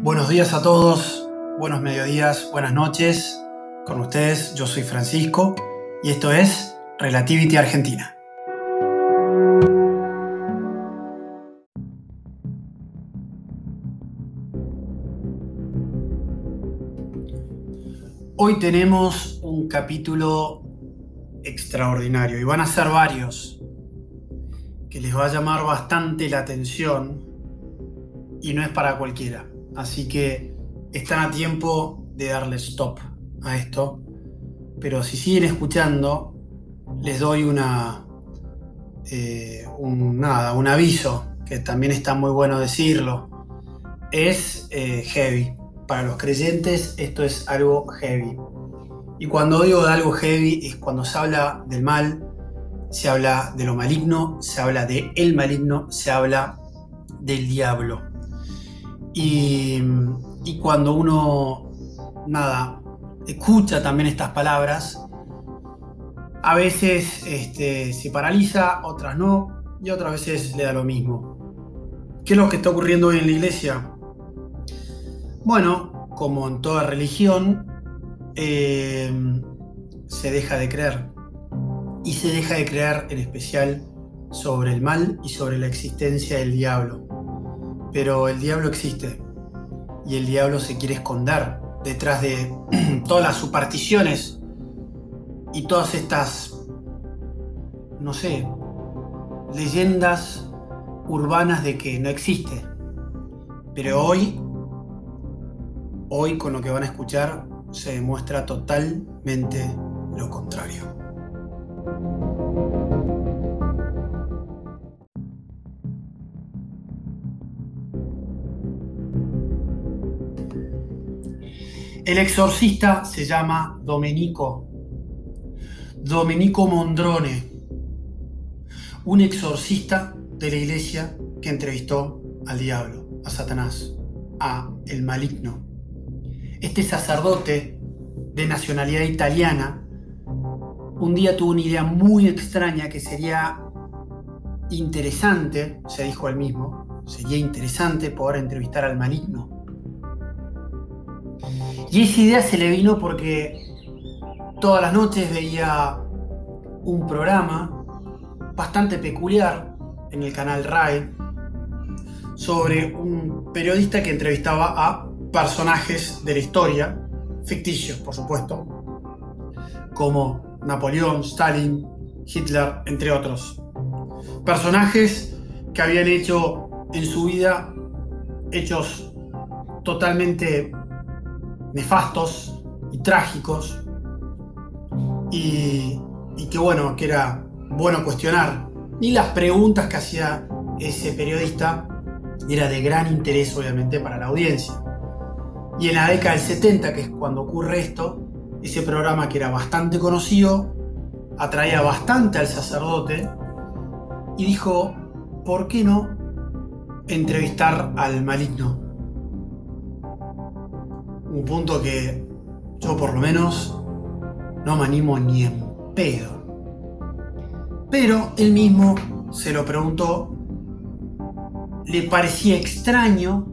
Buenos días a todos, buenos mediodías, buenas noches. Con ustedes, yo soy Francisco y esto es Relativity Argentina. Hoy tenemos un capítulo extraordinario y van a ser varios que les va a llamar bastante la atención y no es para cualquiera. Así que están a tiempo de darle stop a esto. Pero si siguen escuchando, les doy una, eh, un, nada, un aviso, que también está muy bueno decirlo. Es eh, heavy. Para los creyentes esto es algo heavy. Y cuando digo de algo heavy es cuando se habla del mal, se habla de lo maligno, se habla de el maligno, se habla del diablo. Y, cuando uno, nada, escucha también estas palabras, a veces este, se paraliza, otras no, y otras veces le da lo mismo. ¿Qué es lo que está ocurriendo hoy en la iglesia? Bueno, como en toda religión, eh, se deja de creer. Y se deja de creer en especial sobre el mal y sobre la existencia del diablo. Pero el diablo existe y el diablo se quiere esconder detrás de todas las supersticiones y todas estas, no sé, leyendas urbanas de que no existe. Pero hoy, hoy con lo que van a escuchar, se demuestra totalmente lo contrario. El exorcista se llama Domenico. Domenico Mondrone. Un exorcista de la iglesia que entrevistó al diablo, a Satanás, a el maligno. Este sacerdote de nacionalidad italiana un día tuvo una idea muy extraña que sería interesante, se dijo él mismo, sería interesante poder entrevistar al maligno y esa idea se le vino porque todas las noches veía un programa bastante peculiar en el canal RAI sobre un periodista que entrevistaba a personajes de la historia, ficticios por supuesto, como Napoleón, Stalin, Hitler, entre otros. Personajes que habían hecho en su vida hechos totalmente nefastos y trágicos y, que bueno, que era bueno cuestionar. Y las preguntas que hacía ese periodista era de gran interés obviamente para la audiencia. Y en la década del 70, que es cuando ocurre esto, ese programa que era bastante conocido, atraía bastante al sacerdote y dijo, ¿por qué no entrevistar al maligno? Un punto que yo por lo menos no me animo ni en pedo. Pero él mismo se lo preguntó, le parecía extraño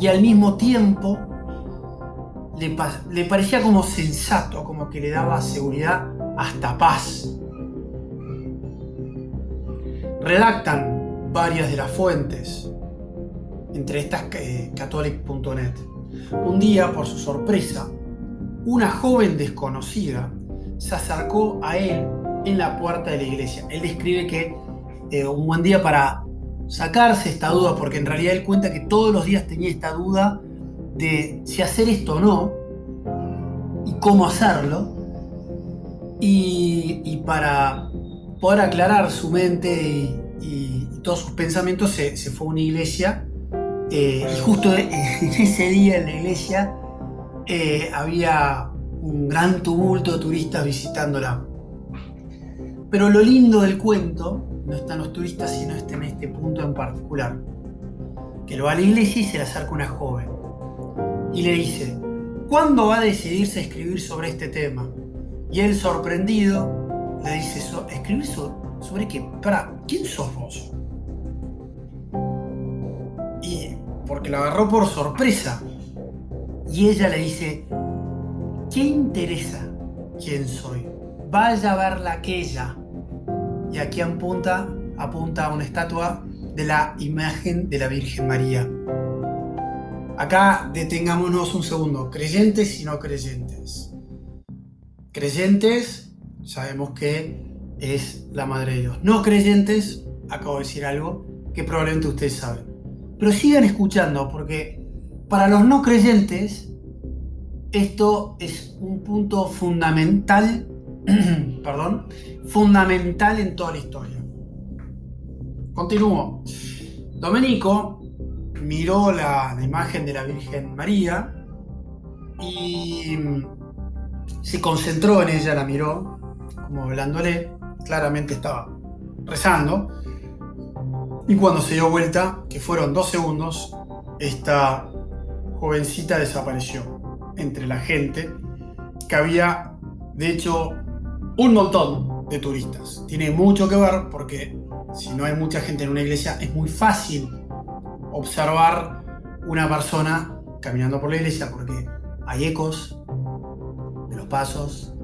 y al mismo tiempo le, le parecía como sensato, como que le daba seguridad hasta paz. Redactan varias de las fuentes, entre estas eh, catholic.net un día, por su sorpresa, una joven desconocida se acercó a él en la puerta de la iglesia. Él describe que eh, un buen día para sacarse esta duda, porque en realidad él cuenta que todos los días tenía esta duda de si hacer esto o no y cómo hacerlo. Y, para poder aclarar su mente y, todos sus pensamientos, se, se, fue a una iglesia eh, y justo en ese día en la iglesia eh, había un gran tumulto de turistas visitándola. Pero lo lindo del cuento no están los turistas, sino está en este punto en particular. Que lo va a la iglesia y se le acerca una joven. Y le dice, ¿cuándo va a decidirse escribir sobre este tema? Y él sorprendido le dice, ¿escribir sobre qué? Para, ¿quién sos vos? Porque la agarró por sorpresa. Y ella le dice, ¿qué interesa quién soy? Vaya a verla aquella. Y aquí apunta, apunta a una estatua de la imagen de la Virgen María. Acá detengámonos un segundo, creyentes y no creyentes. Creyentes, sabemos que es la Madre de Dios. No creyentes, acabo de decir algo que probablemente ustedes saben. Pero sigan escuchando porque para los no creyentes esto es un punto fundamental, perdón, fundamental en toda la historia. Continúo. Domenico miró la, imagen de la Virgen María y se concentró en ella, la miró, como hablándole, claramente estaba rezando. Y cuando se dio vuelta, que fueron dos segundos, esta jovencita desapareció entre la gente, que había, de hecho, un montón de turistas. Tiene mucho que ver porque si no hay mucha gente en una iglesia, es muy fácil observar una persona caminando por la iglesia porque hay ecos de los pasos.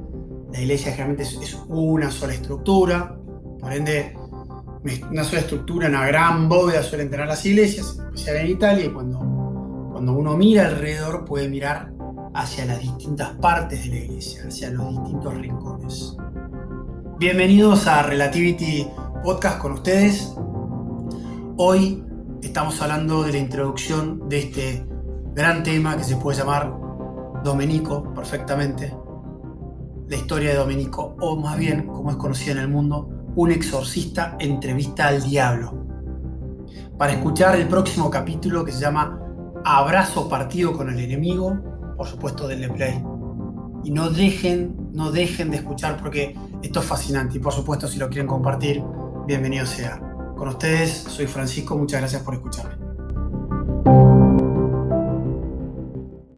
La iglesia generalmente es una sola estructura, por ende, una sola estructura, una gran bóveda suelen tener las iglesias, en especial en Italia, y cuando, cuando uno mira alrededor puede mirar hacia las distintas partes de la iglesia, hacia los distintos rincones. Bienvenidos a Relativity Podcast con ustedes. Hoy estamos hablando de la introducción de este gran tema que se puede llamar Domenico perfectamente. La historia de Domenico, o más bien, como es conocida en el mundo, un exorcista entrevista al diablo. Para escuchar el próximo capítulo que se llama Abrazo partido con el enemigo, por supuesto denle play. Y no dejen, no dejen de escuchar porque esto es fascinante. Y por supuesto, si lo quieren compartir, bienvenido sea. Con ustedes, soy Francisco, muchas gracias por escucharme.